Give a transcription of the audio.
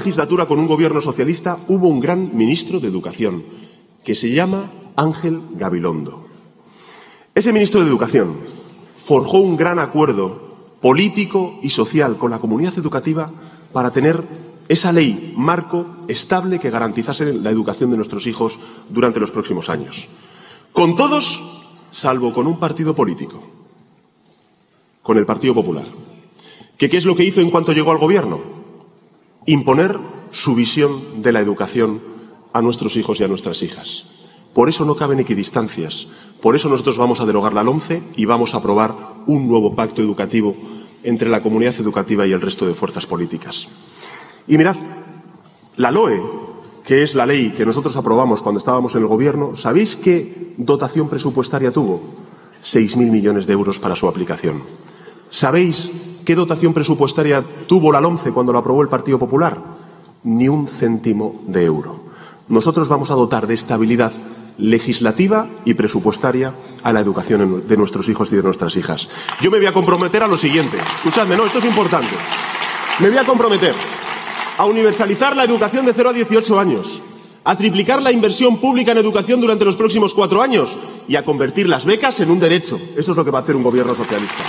legislatura con un gobierno socialista hubo un gran ministro de Educación que se llama Ángel Gabilondo. Ese ministro de Educación forjó un gran acuerdo político y social con la comunidad educativa para tener esa ley marco estable que garantizase la educación de nuestros hijos durante los próximos años. Con todos, salvo con un partido político, con el Partido Popular. ¿Que ¿Qué es lo que hizo en cuanto llegó al gobierno? Imponer su visión de la educación a nuestros hijos y a nuestras hijas. Por eso no caben equidistancias. Por eso nosotros vamos a derogar la LOMCE y vamos a aprobar un nuevo pacto educativo entre la comunidad educativa y el resto de fuerzas políticas. Y mirad, la LOE, que es la ley que nosotros aprobamos cuando estábamos en el Gobierno, ¿sabéis qué dotación presupuestaria tuvo? Seis mil millones de euros para su aplicación. ¿Sabéis qué dotación presupuestaria tuvo la LOMCE cuando la aprobó el Partido Popular? Ni un céntimo de euro. Nosotros vamos a dotar de estabilidad legislativa y presupuestaria a la educación de nuestros hijos y de nuestras hijas. Yo me voy a comprometer a lo siguiente. Escuchadme, no, esto es importante. Me voy a comprometer a universalizar la educación de 0 a 18 años, a triplicar la inversión pública en educación durante los próximos cuatro años y a convertir las becas en un derecho. Eso es lo que va a hacer un gobierno socialista.